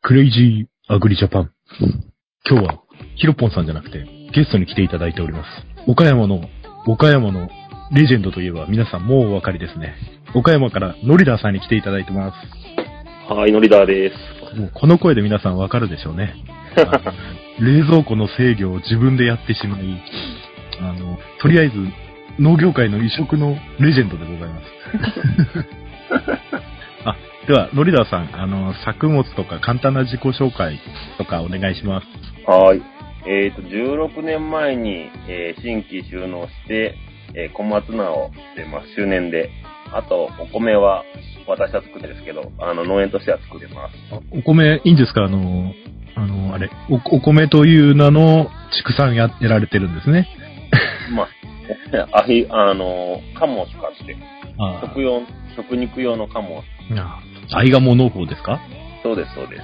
クレイジーアグリジャパン。今日は、ヒロポンさんじゃなくて、ゲストに来ていただいております。岡山の、岡山のレジェンドといえば皆さんもうお分かりですね。岡山からノリダーさんに来ていただいてます。はい、ノリダーです。もうこの声で皆さんわかるでしょうね。冷蔵庫の制御を自分でやってしまい、あの、とりあえず農業界の異色のレジェンドでございます。あ、では、ノリダーさん、あの、作物とか簡単な自己紹介とかお願いします。はい。えっ、と、16年前に、えー新規収納して、えー小松菜をしてます。周年で。あと、お米は私は作ってるんですけど、あの、農園としては作れます。あお米、いいんですか？あの、あの、あれ、お、お米という名の畜産や、やられてるんですね。まあ、あひ、あの、鴨を使って、あ食用、食肉用の鴨を。あ、愛鴨農法ですか？そうです、そうです。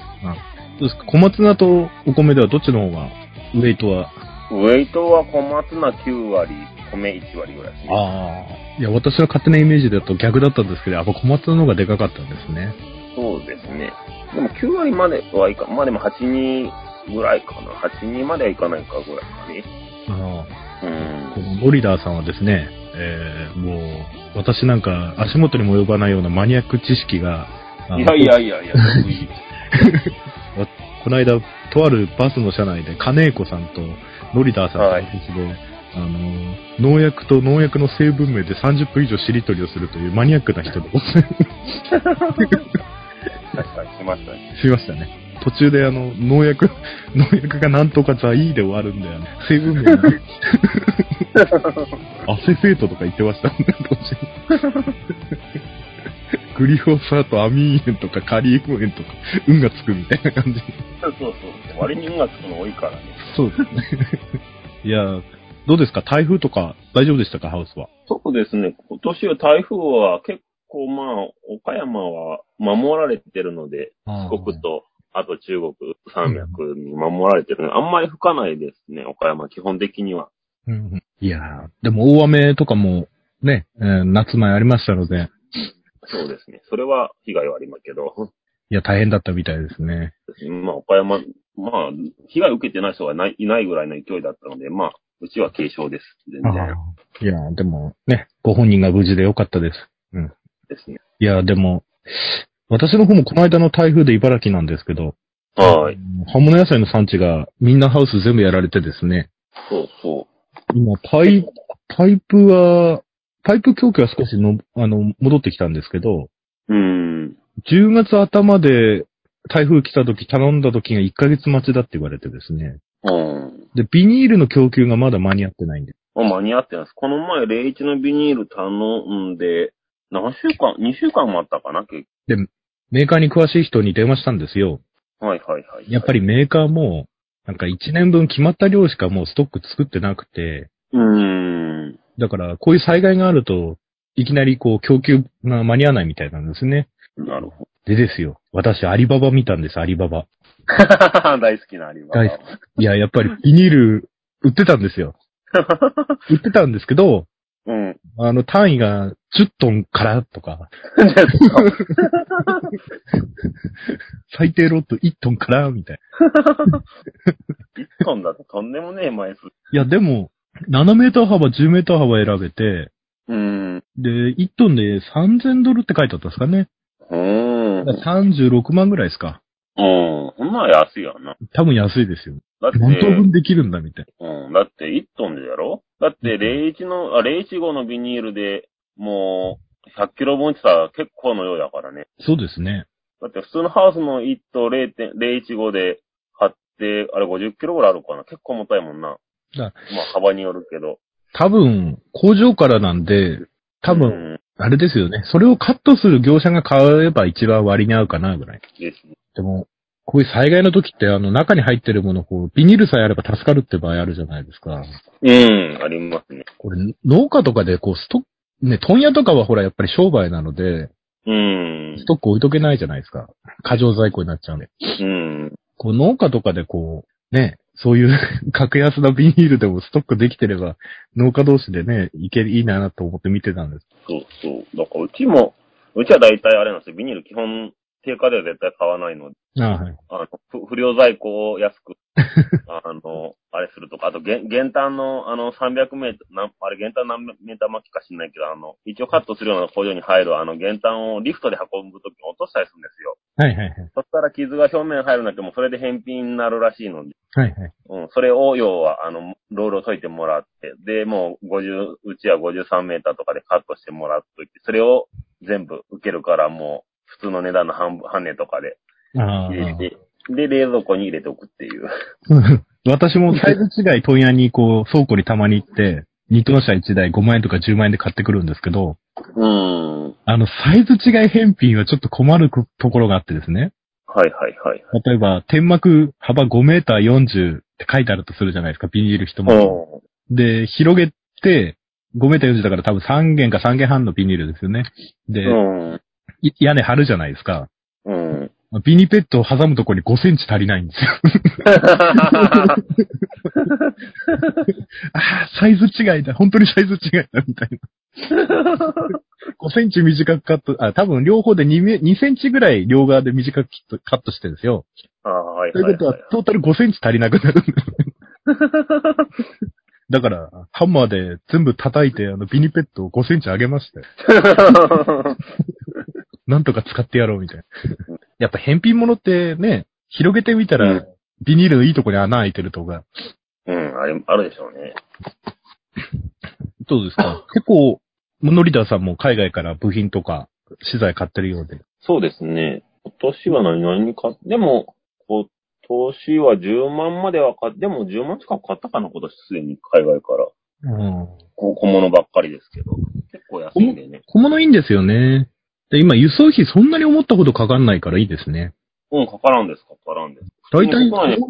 どうですか？小松菜とお米ではどっちの方が、ウェイトは？ウェイトは小松菜9割、米1割ぐらいですね。ああ。いや、私は勝手なイメージだと逆だったんですけど、やっぱ小松菜の方がでかかったんですね。そうですね。でも9割まではいか、まあでも8、2ぐらいかな。8、2まではいかないかぐらいかね。ああ。うんこ。のノリダーさんはですね、えー、もう、私なんか足元にも及ばないようなマニアック知識が、いやいやいやいや、得意この間、とあるバスの車内で、金子さんとノリダーさんとはい私で、あの、農薬と農薬の成分名で30分以上しりとりをするというマニアックな人です。確かにしましたね。しましたね。途中であの、農薬、農薬がなんとかザイーで終わるんだよね。成分名が。アセフェートとか言ってましたね、途中。グリフォサート、アミー塩とかカリウム塩とか、運がつくみたいな感じ。そうそうそう。割に運がつくの多いからね。そうですね。いや、どうですか？台風とか大丈夫でしたか？ハウスは。そうですね。今年は台風は結構まあ、岡山は守られてるので、四国と、あと中国山脈に守られてるので、あんまり吹かないですね、岡山基本的には。うんうんいやーでも大雨とかもね、えー夏前ありましたので、そうですね。それは被害はありますけど、いや、大変だったみたいですね。まあ岡山、まあ、被害を受けてない人がないいないぐらいの勢いだったので、まあ、うちは軽症です。全然いや、でもね、ご本人が無事でよかったです。うん。ですね。いや、でも、私の方もこの間の台風で茨城なんですけど、はい。葉物野菜の産地がみんなハウス全部やられてですね、そうそ今、パイ、パイプは、パイプ供給は少しの、あの、戻ってきたんですけど、う。うん。10月頭で台風来た時頼んだ時が1ヶ月待ちだって言われてですね。うん。で、ビニールの供給がまだ間に合ってないんで。まあ、間に合ってます。この前、01のビニール頼んで、何週間 ?2 週間待ったかな結メーカーに詳しい人に電話したんですよ。構はいはいはい。やっぱりメーカーも、なんか1年分決まった量しかもうストック作ってなくて、うーん。だからこういう災害があると、いきなりこう供給が間に合わないみたいなんですね。なるほでですよ。私、アリババ見たんです、アリババ。ど。大好きなアリババ。大好いや、やっぱりビニール売ってたんですよ。売ってたんですけど、うん。あの単位が10トンからとか、最低ロット1トンからみたい1トンだととんでもねえ枚数。な。いや、でも、7メーター幅、10メーター幅選べて、うーん。で、1トンで3000ドルって書いてあったんですかね。うーん。だから36万ぐらいですか。うん。そんな安いよな。多分安いですよ。だって、何等分できるんだみたいうん。だって1トンでやろ？だって01の、あ、015のビニールで、もう、100キロ分って言ったら結構の量だからね。な。そうですね。だって普通のハウスの1と0.015で買って、あれ50キロぐらいあるかな結構重たいもんな。だまあ幅によるけど。多分、工場からなんで、多分、うんあれですよね。それをカットする業者が買えば一番割に合うかなぐらい。ですね。でも、こういう災害の時って、あの、中に入ってるもの、こう、ビニールさえあれば助かるって場合あるじゃないですか。うん、ありますね。これ、農家とかで、こう、ストック、ね、問屋とかはほら、やっぱり商売なので、うんス。トック置いとけないじゃないですか。過剰在庫になっちゃうんで。うん。こう、農家とかでこう、ね、そういう 格安なビニールでもストックできてれば、農家同士でね、いけ、いいなと思って見てたんです。そうそう。だからうちも、うちは大体あれなんですよ。ビニール基本定価では絶対買わないので、あはい。あの、不不良在庫を安く、あの、あれするとか、あと、減減単の、あの、300メートル、なんあれ、減単何メーター巻きか知んないけど、あの、一応カットするような工場に入る、あの、減単をリフトで運ぶときに落としたりするんですよ。はいはいはい。そしたら傷が表面入るんだけども、それで返品になるらしいので、はいはい。うん、それを、要は、あの、ロールを解いてもらって、で、もう、50、うちは53メーターとかでカットしてもらっといて、それを全部受けるから、もう、普通の値段の半分、半値とかであ入れて、で、冷蔵庫に入れておくっていう。あ。私もサイズ違い問屋にこう、倉庫にたまに行って、二等車1台5万円とか10万円で買ってくるんですけど、うん。あの、サイズ違い返品はちょっと困るところがあってですね。はいはいはい。例えば、天幕幅5メーター40って書いてあるとするじゃないですか、ビニール一枚。うで、広げて、5メーター40だから多分3弦か3弦半のビニールですよね。で、屋根張るじゃないですか。うん。ビニペットを挟むところに5センチ足りないんですよ。ああ、サイズ違いだ。本当にサイズ違いだ、みたいな。5センチ短くカット、あ、多分両方で2メ、2センチぐらい両側で短くカットしてるんですよ。ああ、はいということは、はいトータル5センチ足りなくなるんですよ。だから、ハンマーで全部叩いて、あの、ビニペットを5センチ上げましたよ。はい。なんとか使ってやろうみたいな。やっぱ返品物ってね、広げてみたら、うんビニールのいいとこに穴開いてるとか。うん、あれ、あるでしょうね。どうですか？結構、ノリダーさんも海外から部品とか資材買ってるようで。そうですね。今年は何々に買っでも、今年は10万までは買っでも10万近く買ったかな、今年すでに海外から。うん。こ小物ばっかりですけど。結構安いんでね。小物いいんですよね。で今、輸送費そんなに思ったほどかかんないからいいですね。うん、かからんです、かからんです。だいたい、普通に国内で買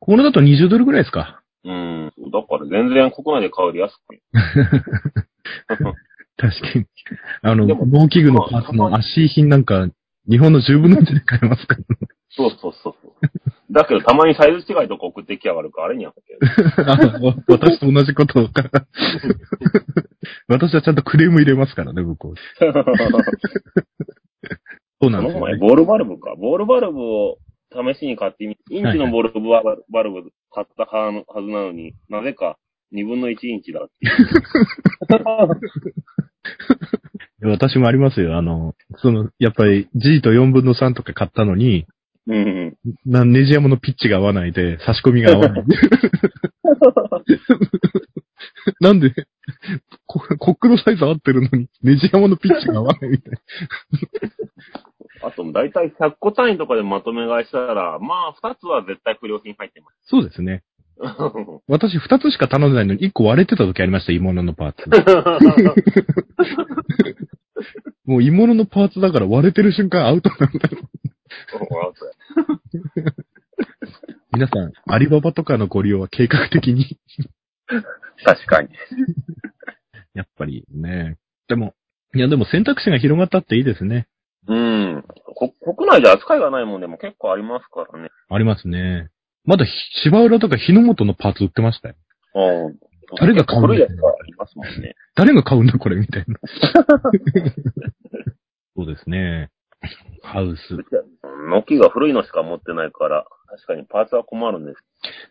小物だと20ドルぐらいですか。うん。だから全然国内で買うより安く。確かに。あの、農機具のパーツの足品なんか、日本の10分の1で買えますから、そうそうそうそう。だけどたまにサイズ違いとか送ってきやがるから、あれにやってる。あ わ私と同じことを。私はちゃんとクレーム入れますからね、向こう。そうなんですよね。ボールバルブか。ボールバルブを試しに買ってみ、インチのボールバルブ買ったはずなのに、なぜか2分の1インチだって。私もありますよ。あの、その、やっぱり G と4分の3とか買ったのに、うん。なネジ山のピッチが合わないで、差し込みが合わない。なんで、こコックのサイズ合ってるのに、ネジ山のピッチが合わないみたいな。あと、だいたい100個単位とかでまとめ買いしたら、まあ、2つは絶対不良品入ってまそうですね。す。私2つしか頼んでないのに1個割れてた時ありました、鋳物のパーツ。もう鋳物のパーツだから割れてる瞬間アウトなんだよ。皆さん、アリババとかのご利用は計画的に？確かに。やっぱりね。でも、いやでも選択肢が広がったっていいですね。うん。こ国内で扱いがないもんでも結構ありますからね。ありますね。まだひ芝浦とか日の本のパーツ売ってましたよ。うん。誰が買うんだ古いやつがありますもんね。誰が買うんだこれみたいな。そうですね。ハウス。ノキが古いのしか持ってないから、確かにパーツは困るんです。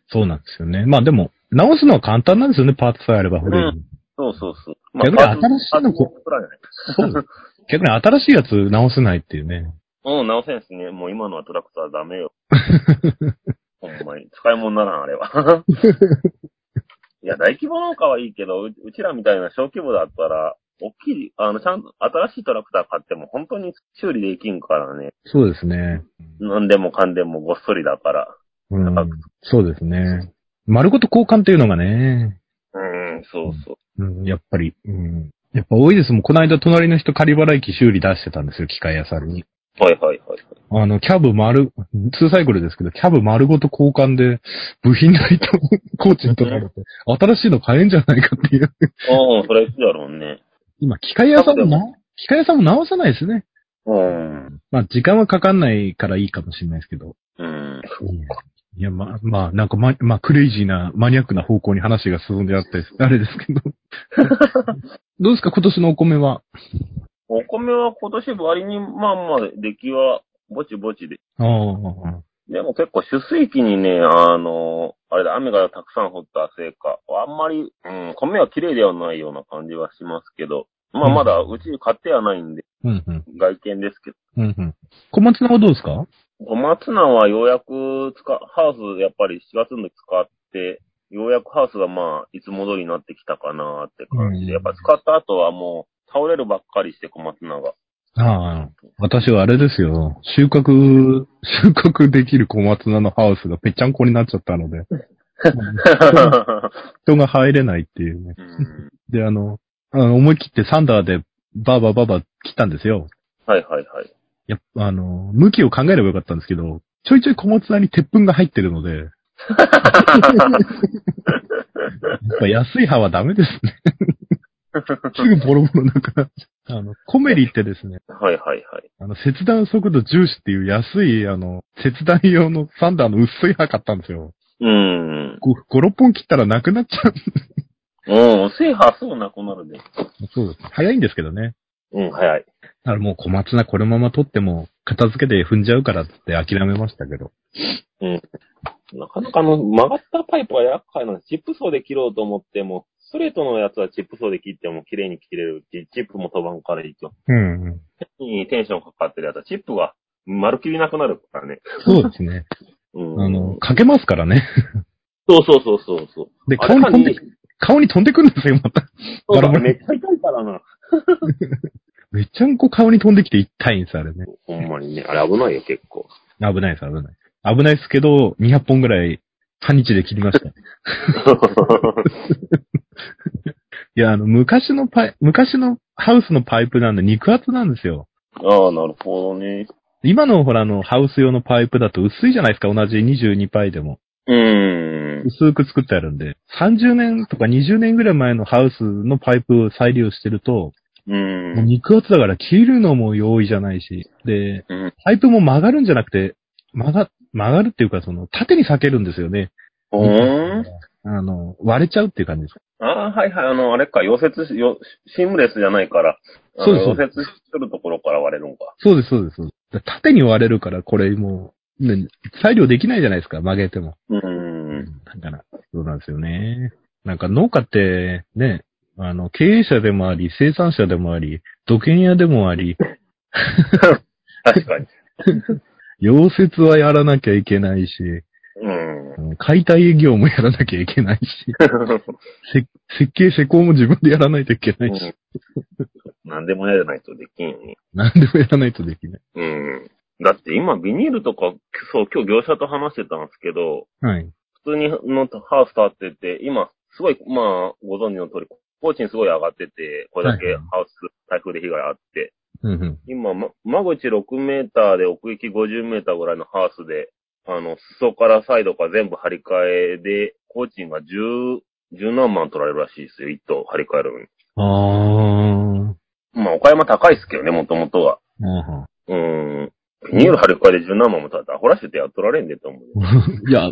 そうなんですよね。まあでも、直すのは簡単なんですよね、パーツさえあれば古いの。そうそうそう。逆にパーツ新しいのこそう。逆に新しいやつ直せないっていうね。うん、直せんすね。もう今のはトラクターダメよ。ほんまに。使い物ならん、あれは。いや、大規模農家はいいけど、ううちらみたいな小規模だったら、大きい、あの、ちゃんと新しいトラクター買っても本当に修理できんからね。そうですね。なんでもかんでもごっそりだから。うん。そうですね。丸ごと交換っていうのがね、うん、そうそう。うん、やっぱり、うん。やっぱ多いですもん。この間隣の人仮払い機修理出してたんですよ、機械屋さんに。はいはいはい。あの、キャブ丸、2サイクルですけど、キャブ丸ごと交換で、部品代とコーチに取られて、新しいの買えんじゃないかっていう。ああ、それいつだろうね。今、機械屋さんもな、機械屋さんも直さないですね。うん。まあ、時間はかかんないからいいかもしれないですけど。うん。いや、まあ、まあ、なんかま、まあ、クレイジーな、マニアックな方向に話が進んであって、あれですけど。どうですか、今年のお米は？お米は今年割に、まあまあ、出来はぼちぼちで。ああ。でも結構、取水期にね、あの、あれだ、雨がたくさん降ったせいか、あんまり、うん、米は綺麗ではないような感じはしますけど、まあまだうちに買ってはないんで、うんうん。外見ですけど。うんうん。小松菜はどうですか？小松菜はようやく使、ハウスやっぱり4月に使って、ようやくハウスがまあ、いつも通りになってきたかなって感じうんで、やっぱ使った後はもう、倒れるばっかりして小松菜が。ああ。私はあれですよ。収穫、収穫できる小松菜のハウスがぺっちゃんこになっちゃったので、人が入れないっていうね。うんで、あの、あの思い切ってサンダーでバーバーバーバー切ったんですよ。はいはいはい。やっぱ、あの、向きを考えればよかったんですけど、ちょいちょい小松菜に鉄粉が入ってるので、やっぱ安い葉はダメですね。すぐボロボロなくなっちゃう。あの、コメリってですね、はいはいはい。あの、切断速度重視っていう安い、あの、切断用のサンダーの薄い葉買ったんですよ。うん。5、6本切ったらなくなっちゃう。うん、制覇すぐなくなるで。そうです。早いんですけどね。うん、早い。だからもう小松菜このまま取っても、片付けて踏んじゃうからって諦めましたけど。なかなかあの、曲がったパイプは厄介なの。チップ層で切ろうと思っても、ストレートのやつはチップ層で切っても綺麗に切れるし、チップも飛ばんからいいと。うん、うん。にテンションかかってるやつは、チップが丸切りなくなるからね。そうですね。うん。あの、かけますからね。そうそうそうそうそう。で、顔に飛んでか、顔に飛んでくるんですよ、また。バラめっちゃ痛いからな。めっちゃんこ顔に飛んできて痛いんです、あれね。ほんまにね。あれ危ないよ、結構。危ないです、危ない。危ないですけど、200本ぐらい、半日で切りました。いや、あの、昔のパイ、昔のハウスのパイプなんで肉厚なんですよ。ああ、なるほどね。今のほら、あの、ハウス用のパイプだと薄いじゃないですか、同じ22パイでも。うーん。薄く作ってあるんで。30年とか20年ぐらい前のハウスのパイプを再利用してると、う。もうん肉厚だから切るのも容易じゃないし、で、うん。パイプも曲がるんじゃなくて、曲が、曲がるっていうか、その、縦に裂けるんですよね。ほーん。あの、割れちゃうっていう感じです。ああ、はいはい。あの、あれか、溶接し、よシームレスじゃないから、そうです溶接するところから割れるんか。そうです、そうです。縦に割れるから、これもう、ね、裁量できないじゃないですか、曲げても。うーん。だから、そうなんですよね。なんか農家って、ね、あの、経営者でもあり、生産者でもあり、土建屋でもあり、確かに。溶接はやらなきゃいけないし、うん。うん解体営業もやらなきゃいけないし、せ設計施工も自分でやらないといけないし、何でもやらないとできんよね。何でもやらないとできない。うん。だって今ビニールとか、そう、今日業者と話してたんですけど、はい。普通にのハウス建ってて、今、すごい、まあ、ご存知の通り、工賃すごい上がってて、これだけハウス、台風で被害あって、うんうん。今、ま、間口6メーターで奥行き50メーターぐらいのハウスで、あの、裾からサイドから全部張り替えで、工賃が10、十何万取られるらしいですよ、一棟張り替えるのに。あまあ、岡山高いですけどね、もともとは。ー。あうーん。ビニール張り替えで十何万も取られたら、アホらしててやっとられんでと思う いや、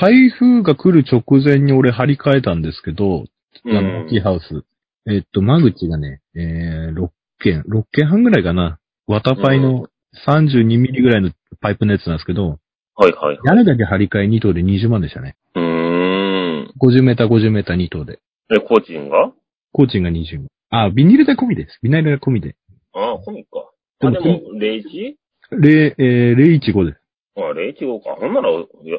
台風が来る直前に俺張り替えたんですけど、あの、大きいハウス。えっと、間口がね、えー、6軒、6軒半ぐらいかな。綿パイの32ミリぐらいのパイプのやつなんですけど、はいはい。屋根だけ張り替え2棟で20万でしたね。うーん。50メーター50メーター2棟で。え、工賃が？工賃が20万。あ、ビニール代込みです。ビニール代込みで。ああ、コミか。あ、でも、01? 0、えー、015です。あ、015か。ほんなら、や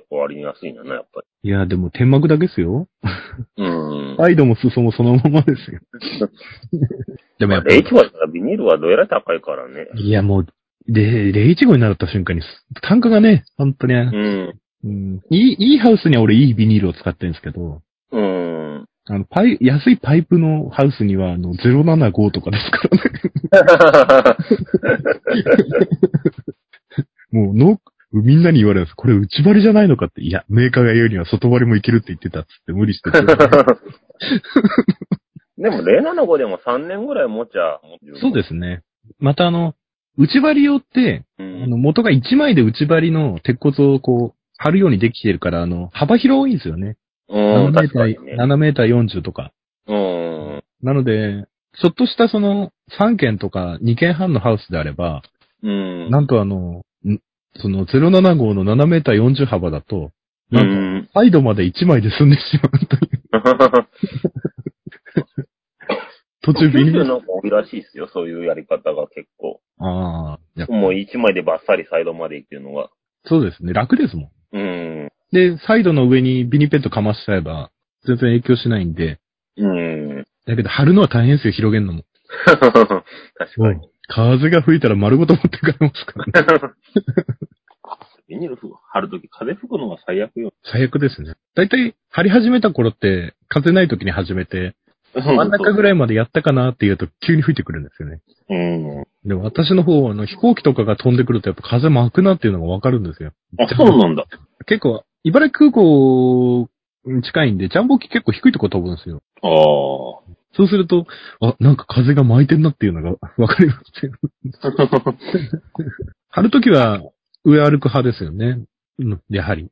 割に安いんだな、やっぱいや、でも天幕だけですよ。り。うん。サイドも裾もそのままですよ。でもやっぱり、015はビニールはどうやら高いからね。いやもう、で、015になった瞬間に、単価がね、本当に、うん。うん、いい、いいハウスには俺いいビニールを使ってるんですけど、うん。あの、パイ、安いパイプのハウスには、あの、075とかですからね。もう、の、みんなに言われるんです。これ内張りじゃないのかって。いや、メーカーが言うには外張りもいけるって言ってたっつって無理してて。でも、075でも3年ぐらい持ちゃ、そうですね。またあの、内張り用って、す。うあん。の、元が1枚で内張りの鉄骨をこう、貼るようにできてるから、あの、幅広いんですよね。うん、7メーター、ね。7メーター40とか。うん。なので、ちょっとしたその3軒とか2軒半のハウスであれば、うん。なんとあの、んその07号の7メーター40幅だと、うなんと、ん。サイドまで1枚で済んでしまうという。途中ビニ九州なんか多いらしいですよ、そういうやり方が結構。ああ、もう一枚でバッサリサイドまで行っていうのが。そうですね。楽ですもん。うん。で、サイドの上にビニペットかましちゃえば、全然影響しないんで、うん。だけど貼るのは大変ですよ、広げるのも。確かに。風が吹いたら丸ごと持ってかれますからね。ビニール貼るとき風吹くのが最悪よ。最悪ですね。だいたい貼り始めた頃って、風ない時に始めて、真ん中ぐらいまでやったかなっていうと急に吹いてくるんですよね。うん。でも私の方はあの飛行機とかが飛んでくるとやっぱ風巻くなっていうのがわかるんですよ。あ、そうなんだ。結構、茨城空港に近いんで、ジャンボ機結構低いとこ飛ぶんですよ。ああ。そうすると、あ、なんか風が巻いてんなっていうのがわかりますよ。貼るときは上歩く派ですよね。うん、やはり。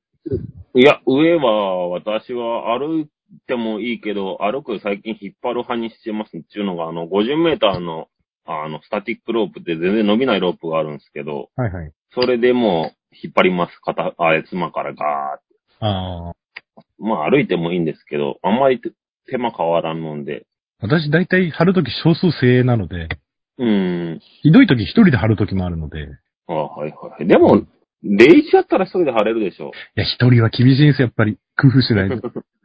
いや、上は、私は歩いてもいいけど、歩く最近引っ張る派にしてますっていうのが、あの、50メーターの、あの、スタティックロープって全然伸びないロープがあるんですけど、はいはい。それでもう引っ張ります。肩、あれ、妻からガーって。ああ。まあ歩いてもいいんですけど、あんまり手手間変わらんのんで、私大体貼るとき少数精鋭なので、うーん。ひどいとき一人で貼るときもあるので、いあはいはい。でも、レイチやったら一人で貼れるでしょ。や、一人は厳しいんですよ、やっぱり。工夫しないと。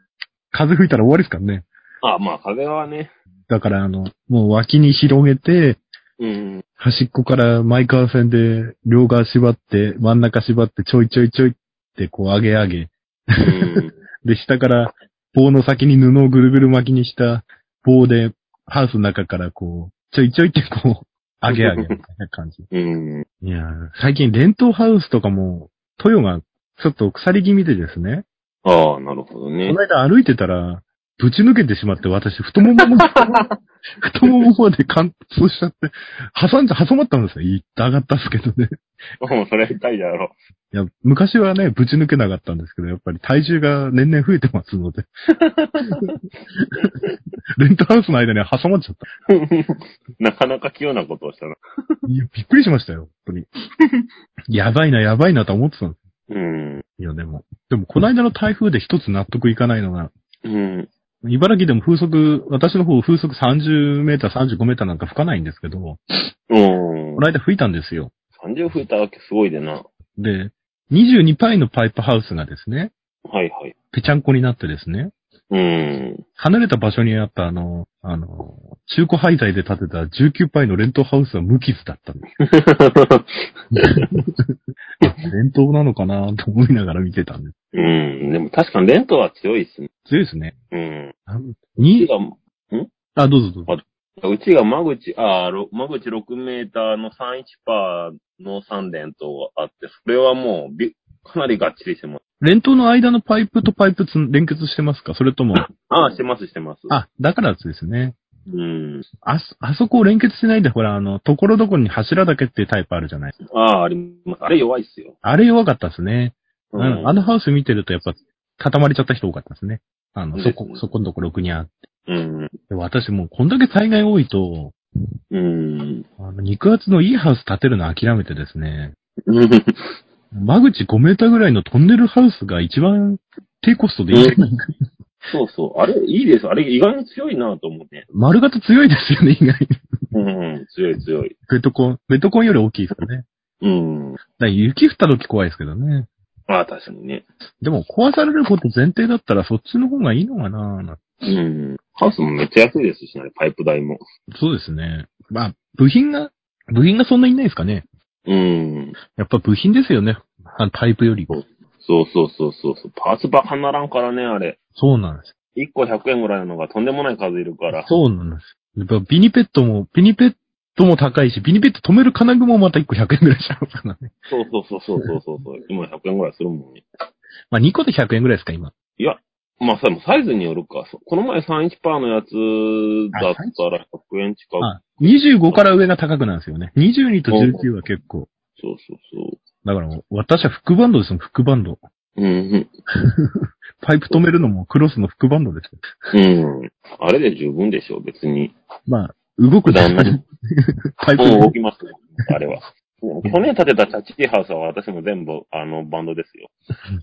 風吹いたら終わりですからね。あまあ風はね。だから、あの、もう脇に広げて、うん。端っこから前川線で両側縛って、真ん中縛って、ちょいちょいちょいってこう上げ上げ。うん。で、下から棒の先に布をぐるぐる巻きにした棒で、ハウスの中からこう、ちょいちょいってこう、上げ上げみたいな感じ。うん。いやー最近連投ハウスとかも、豊がちょっと腐り気味でですね、ああ、なるほどこねの。間歩いてたら、ぶち抜けてしまって、私、太ももも、太ももまで貫通しちゃって、挟んじゃ、挟まったんですよ。言って上がったんですけどね。もうそれ痛いだろ。いや、昔はね、ぶち抜けなかったんですけど、やっぱり体重が年々増えてますので。レントハウスの間に挟まっちゃった。なかなか器用なことをしたな。いや、びっくりしましたよ、本当に。やばいな、やばいなと思ってたんです。うん。いや、でも。でも、この間の台風で一つ納得いかないのが、うん。茨城でも風速、私の方風速30メーター、35メーターなんか吹かないんですけど、こうん。の間吹いたんですよ。30吹いたわけすごいでな。で、22パイのパイプハウスがですね、はいはい。ぺちゃんこになってですね、うん。離れた場所にあったあの、あの、中古廃材で建てた19パイのレントハウスは無傷だったんです。レントなのかなと思いながら見てたんです。うん。でも確かにレントは強いっすね。強いですね。うん。あうちに、が、あ、どうぞどうぞ。うちが間口、あろ間口6メーターの31パーの3連とあって、それはもうび、かなりがっちりしてます。レントの間のパイプとパイプつ連結してますか？それとも、ああ、してますしてます。あ、だからですね。うん。あそ、あそこを連結しないで、ほら、あの、ところどころに柱だけっていうタイプあるじゃない。ああ、あります。あれ弱いっすよ。あれ弱かったですね。ううん、あのハウス見てるとやっぱ、固まりちゃった人多かったですね。あの、そこそこのところくにあって。うん。で私もうこんだけ災害多いと、うん。あの、肉厚のいいハウス建てるの諦めてですね、うん。間口5メーターぐらいのトンネルハウスが一番低コストでいい。そうそう。あれ、いいです。あれ、意外に強いなと思って。丸型強いですよね、意外に。うん。強い強い。ベトコン、ベトコンより大きいですよね。うん。だ雪降った時怖いですけどね。ああ、確かにね。でも壊されること前提だったらそっちの方がいいのかななうん。ハウスもめっちゃ安いですしね、パイプ代も。そうですね。まあ、部品が、部品がそんなにないですかね。うん。やっぱ部品ですよね。あのパイプよりも。そうそうそうそうそう。パーツバカにならんからね、あれ。そうなんです。1個100円ぐらいののがとんでもない数いるから。そうなんです。やっぱビニペットも、ビニペットも高いし、ビニペット止める金具もまた1個100円ぐらいしちゃいますからね。そうそうそうそうそうそうそう。今100円ぐらいするもんね。まあ2個で100円ぐらいですか、今。いや、まあそれもサイズによるか。そこの前31パーのやつだったら100円近く。あ、25から上が高くなんですよね。22と19は結構。そうそうそだからもう、私は副バンドですもん、副バンド。う。うん。パイプ止めるのもクロスの副バンドですよ。うん。あれで十分でしょう、別に。まあ、動く普段何パイプ動きますよ、あれは。骨立てたチャッチーハウスは私も全部、あの、バンドですよ。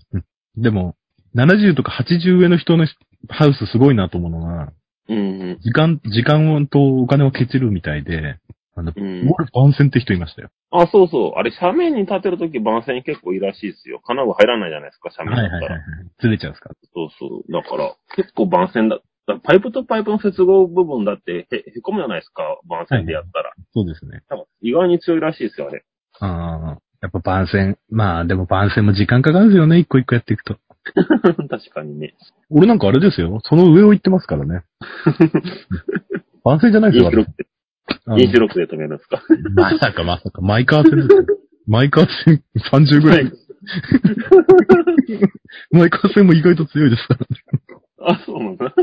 でも、70とか80上の人のハウスすごいなと思うのが、うんうん。時間、時間とお金をケチるみたいで、あの、うん番宣って人いましたよ。あ、そうそう。あれ、斜面に立てるとき番線結構いいらしいですよ。金具入らないじゃないですか、斜はい面だったら。はいはいはい。ずれちゃうんですか？そうそう。だから、結構番線だ。だパイプとパイプの接合部分だってへ、へこむじゃないですか、番線でやったら。そうですね。意外に強いらしいですよ、あれ。ああ、やっぱ番宣。まあでも番宣も時間かかるんですよね、一個一個やっていくと。確かにね。俺なんかあれですよ。その上を行ってますからね。番宣じゃないですよ、私インシュロックで、止めるんですか。まさかまさか、マイカー戦ですよ。マイカー戦30ぐらい。マイカー戦も意外と強いですから。あ、そうなんだ。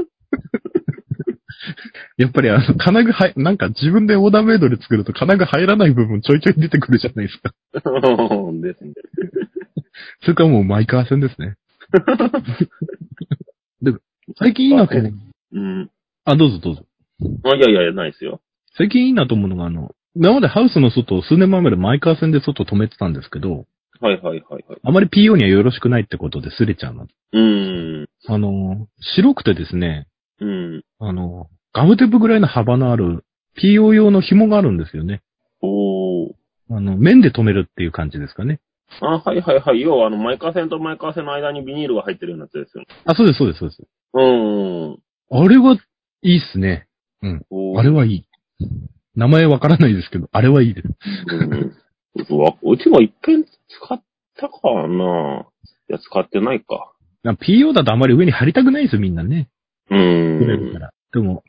やっぱりあの、金具はい、なんか自分でオーダーメイドで作ると金具入らない部分ちょいちょい出てくるじゃないですか。ですね。それからもうマイカー戦ですね。で最近いいなと思う。うん。あ、どうぞどうぞ。あ、いやいやいや、ないですよ。最近いいなと思うのが、あの、今までハウスの外を数年前までマイカー線で外止めてたんですけど、はいはいはいはい。あまり PO にはよろしくないってことで擦れちゃうの。うん。あの、白くてですね、うん。あの、ガムテープぐらいの幅のある PO 用の紐があるんですよね。おー。あの、面で止めるっていう感じですかね。あ、はいはいはい。要は、あの、マイカー線とマイカー線の間にビニールが入ってるようなやつですよね。あ、そうです、そうです、そうです。うん。あれはいいっすね。おーあれはいい。名前わからないですけど、あれはいいです。うん。うわうちも一遍使ったかないや、使ってないか。な PO だとあまり上に貼りたくないですよ、みんなね。う取れるかん。ら。でも、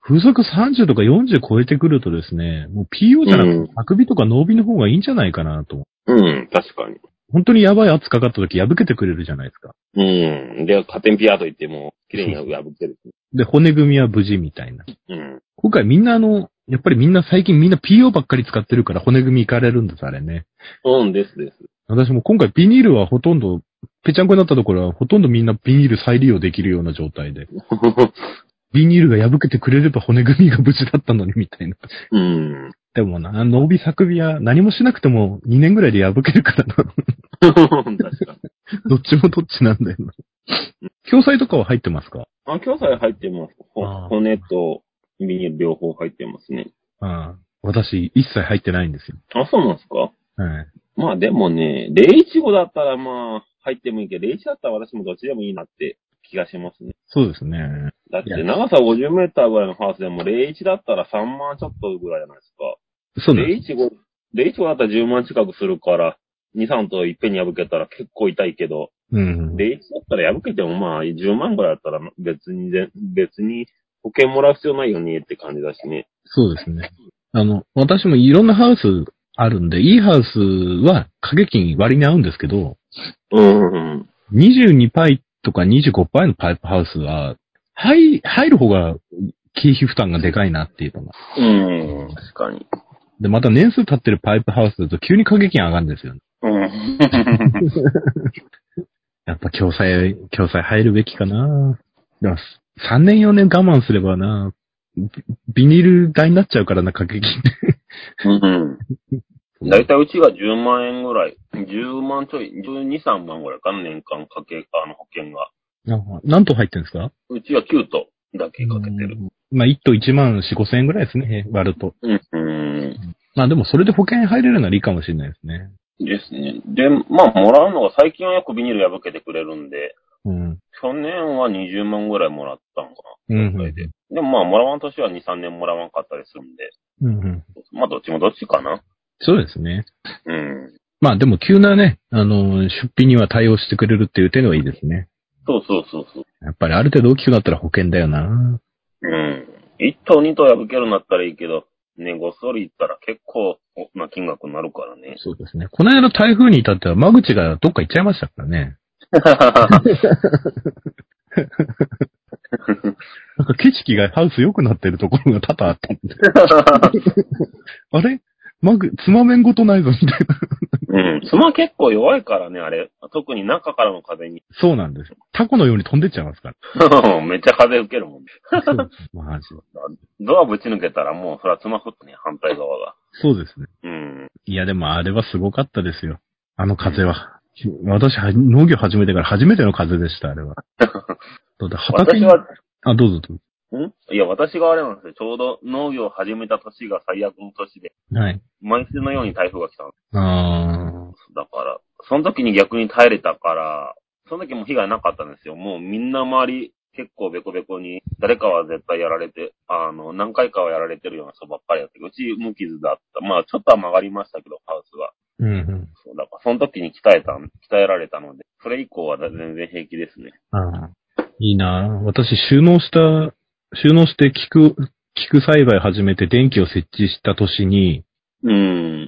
風速30とか40超えてくるとですね、もう PO じゃなくて、あくびとか伸びの方がいいんじゃないかなと。うん、確かに。本当にやばい圧かかった時破けてくれるじゃないですか。うん。で、カテンピアと言っても、綺麗に破ける。で、骨組みは無事みたいな。うん。今回みんなあの、やっぱりみんな最近みんな PO ばっかり使ってるから骨組み行かれるんです、あれね。うんですです。私も今回ビニールはほとんど、ぺちゃんこになったところはほとんどみんなビニール再利用できるような状態で。ビニールが破けてくれれば骨組みが無事だったのにみたいな。うん。でもな、伸び作びは何もしなくても2年ぐらいで破けるからな。確かに。どっちもどっちなんだよな。共済とかは入ってますか？あ、教材入ってます。骨とビニール両方入ってますね。ああ私、一切入ってないんですよ。あ、そうなんですか？はい。まあでもね、015だったらまあ、入ってもいいけど、01だったら私もどっちでもいいなって気がしますね。そうですね。だって長さ50メーターぐらいのハウスでも01だったら3万ちょっとぐらいじゃないですか。そうなんです。015、015だったら10万近くするから、2、3といっぺんに破けたら結構痛いけど、うん。01だったら破けてもまあ10万ぐらいだったら別にぜ、別に保険もらう必要ないよねって感じだしね。そうですね。あの、私もいろんなハウスあるんで、いいハウスは掛け金割に合うんですけど、うんうん。22パイとか25パイのパイプハウスは、入、入る方が経費負担がでかいなっていうのが。うん、確かに。で、また年数経ってるパイプハウスだと急に掛け金上がるんですよ。うん。やっぱ共済、共済入るべきかな。でも3年4年我慢すればな、ビビニール代になっちゃうからな、掛け金。うん。だいたいうちが10万円ぐらい。10万ちょい、12、3万ぐらいかな、年間かけ、あの保険が。あ何と入ってるんですか？うちは9とだけかけてる。まあ、1と1万4、5千円ぐらいですね、割ると。うん。うん。まあでもそれで保険入れるならいいかもしれないですね。ですね。で、まあ、もらうのが最近はよくビニール破けてくれるんで、うん。去年は20万ぐらいもらったんかうな。ん今回で。でもまあ、もらわん年は2、3年もらわんかったりするんで、うんうん。まあ、どっちもどっちかな。そうですね。うん。まあでも急なね、あの、出費には対応してくれるっていう点はいいですね。そうそうそうそう。やっぱりある程度大きくなったら保険だよな。うん。1頭2頭破けるんだったらいいけど、ね、ごっそりいったら結構な金額になるからね。そうですね。この間の台風に至っては間口がどっか行っちゃいましたからね。なんか景色がハウス良くなってるところが多々あったんで。あれ？間口、つまめんごとないぞみたいな。うん。妻結構弱いからね、あれ。特に中からの風に。そうなんですよ。タコのように飛んでっちゃいますから。めっちゃ風受けるもん。そうですマジで ドアぶち抜けたらもう、そら妻ふっとね、反対側が。そうですね。うん。いや、でもあれはすごかったですよ。あの風は。私は、農業始めてから初めての風でした、あれは。畑に、私は、あ、どうぞどうん？いや、私があれなんですよ。ちょうど農業を始めた年が最悪の年で、ぞ。はい。毎週のように台風が来たの。あだから、その時に逆に耐えれたから、その時も被害なかったんですよ。もうみんな周り結構ベコベコに、誰かは絶対やられて、あの、何回かはやられてるような人ばっかりだったけど、うち無傷だった。まあ、ちょっとは曲がりましたけど、ハウスが。ーうんうん。そう、だから、その時に鍛えた、鍛えられたので、それ以降は全然平気ですね。ああ。いいなぁ私、収納した、収納して菊、菊栽培始めて電気を設置した年に、うー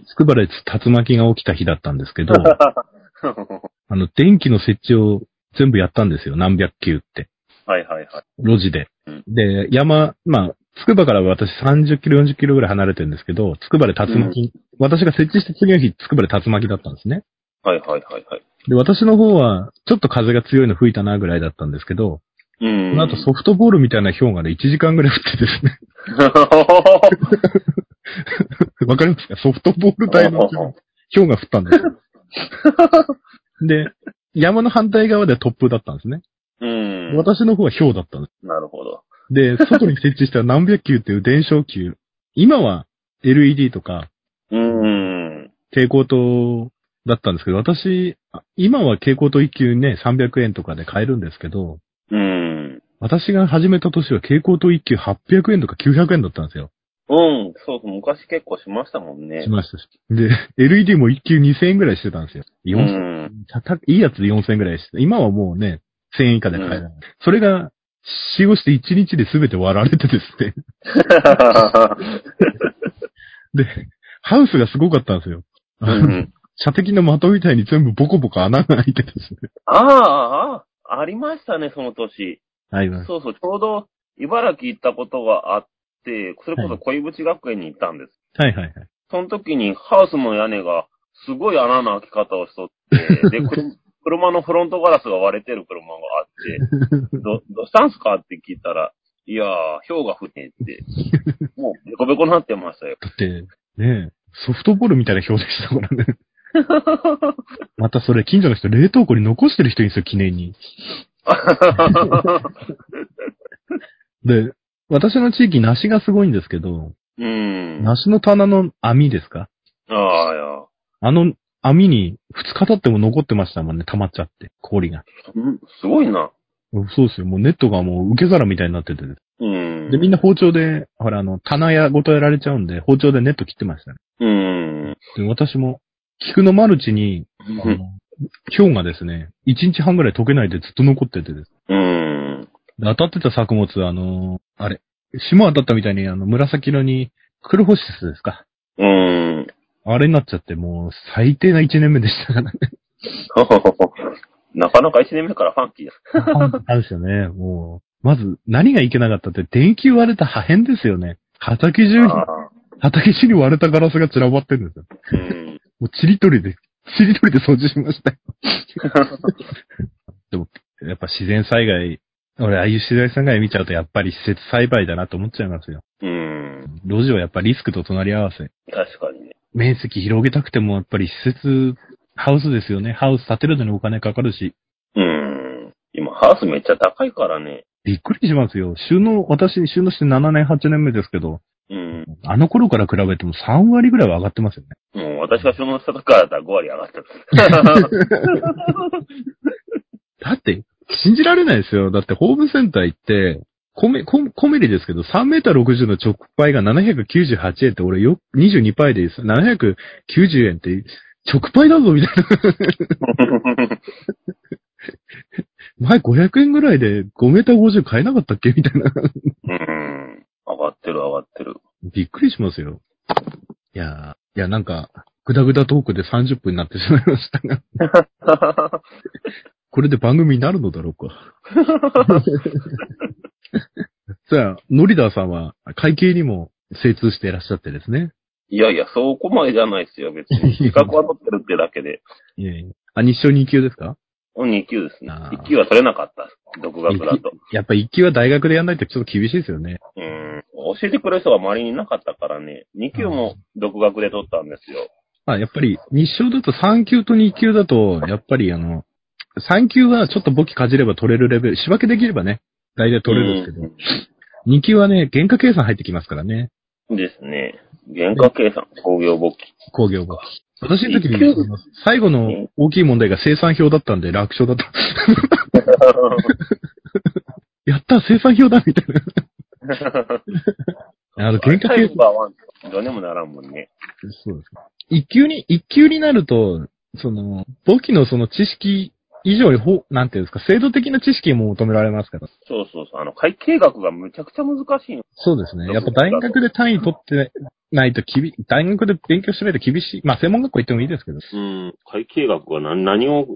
ん。つくばで竜巻が起きた日だったんですけど、あの、電気の設置を全部やったんですよ。何百球って。はいはいはい。路地でうん。で、山、まあ、つくばから私30キロ、40キロぐらい離れてるんですけど、つくばで竜巻、私が設置した次の日、つくばで竜巻だったんですね。はいはいはいはい。で、私の方は、ちょっと風が強いの吹いたなぐらいだったんですけど、うーん。この後ソフトボールみたいな氷がね、1時間ぐらい降ってですね。わかりますかソフトボール台の氷が降ったんですよ。で、山の反対側で突風だったんですね。うーん。私の方は氷だったんです。なるほど。で、外に設置した何百球っていう電小球。今は LED とかうーん。蛍光灯だったんですけど、私、あ今は蛍光灯1球ね、300円とかで買えるんですけど、うーん。私が始めた年は蛍光灯1球800円とか900円だったんですよ。うん。そうそう、昔結構しましたもんねし。ましたし。で、LED も1球2000円ぐらいしてたんですよ。う4000ん。たたいいやつで4000円ぐらいしてた。今はもうね、1000円以下で買えない。それが、使用して1日で全て割られてですね。で、ハウスがすごかったんですよ。うん射的の的みたいに全部ボコボコ穴が開いてですね。ああ、ああ、ありましたね、その年。そうそう、ちょうど茨城行ったことがあって、それこそ恋淵学園に行ったんです。はいはいはい。その時にハウスの屋根がすごい穴の開き方をしとって、で、車のフロントガラスが割れてる車があって、ど、どうしたんすか？って聞いたら、いやー、氷が降ってって、もうベコベコになってましたよ。だって、ねソフトボールみたいな表でしたからね。またそれ近所の人冷凍庫に残してる人いるんですよ、記念に。で、私の地域梨がすごいんですけど、うん。あ梨の棚の網ですか？あ、いや。あの網に2日経っても残ってましたもんね、溜まっちゃって、氷が。うんすごいな。うんそうですよ。もうネットがもう受け皿みたいになってて。うん。で、みんな包丁で、ほら、あの、棚やごとやられちゃうんで、包丁でネット切ってましたね。うん。で、私も、菊のマルチに、あの、氷がですね、1日半ぐらい溶けないでずっと残っててです。うん。で当たってた作物、あの、あれ、霜当たったみたいに、あの、紫色に、黒星ですか。うん。あれになっちゃって、もう、最低な1年目でしたからね。なかなか一年目からファンキーです。あるですよね。もう、まず、何がいけなかったって、電球割れた破片ですよね。畑中に、あ畑中に割れたガラスが散らばってるんですよ。ーうん。もう、ちりとりで、ちりとりで掃除しましたよ。でも、やっぱ自然災害、俺、ああいう自然災害見ちゃうと、やっぱり施設栽培だなと思っちゃいますよ。うん。路地はやっぱリスクと隣り合わせ。確かにね。面積広げたくても、やっぱり施設、ハウスですよね。ハウス建てるのにお金かかるし。うん。今、ハウスめっちゃ高いからね。びっくりしますよ。収納、私、収納して7年、8年目ですけど、うん。あの頃から比べても3割ぐらいは上がってますよね。もう私が所納した時からだったら5割上がってる。だって、信じられないですよ。だって、ホームセンター行って、コメ、ココメリですけど、3メーター60の直売が798円って、俺よ、22パイで790円って、直売だぞ、みたいな。前500円ぐらいで5メーター50買えなかったっけ？みたいな。うん。上がってる上がってる。びっくりしますよ。いやー、いや、なんか、ぐだぐだトークで30分になってしまいましたが、これで番組になるのだろうか。さあ、ノリダーさんは会計にも精通していらっしゃってですね。いやいや、そこまでじゃないですよ、別に。資格は取ってるってだけで。いえいえあ、日照2級ですか？2級ですねあ。ー1級は取れなかった。独学だと。やっぱ一級は大学でやんないとちょっと厳しいですよね。うん。教えてくれる人が周りにいなかったからね、2級も独学で取ったんですよ。まあ、やっぱり、日照だと3級と2級だと、やっぱりあの、3級はちょっと簿記かじれば取れるレベル、仕分けできればね、大体取れるんですけど、2級はね、原価計算入ってきますからね、うんですね。原価計算、工業簿記。工業簿記。私の時に、最後の大きい問題が生産表だったんで楽勝だった。やった生産表だみたいな。あの、原価計どうにもならんもんね。そうです。一級に、一級になると、その、簿記のその知識以上にほ、なんていうんですか、制度的な知識も求められますから。そうそうそう。あの、会計学がむちゃくちゃ難しいの。そうですね。やっぱ大学で単位取ってないときび、大学で勉強しないと厳しい。まあ、専門学校行ってもいいですけど。うん。会計学は何、何を、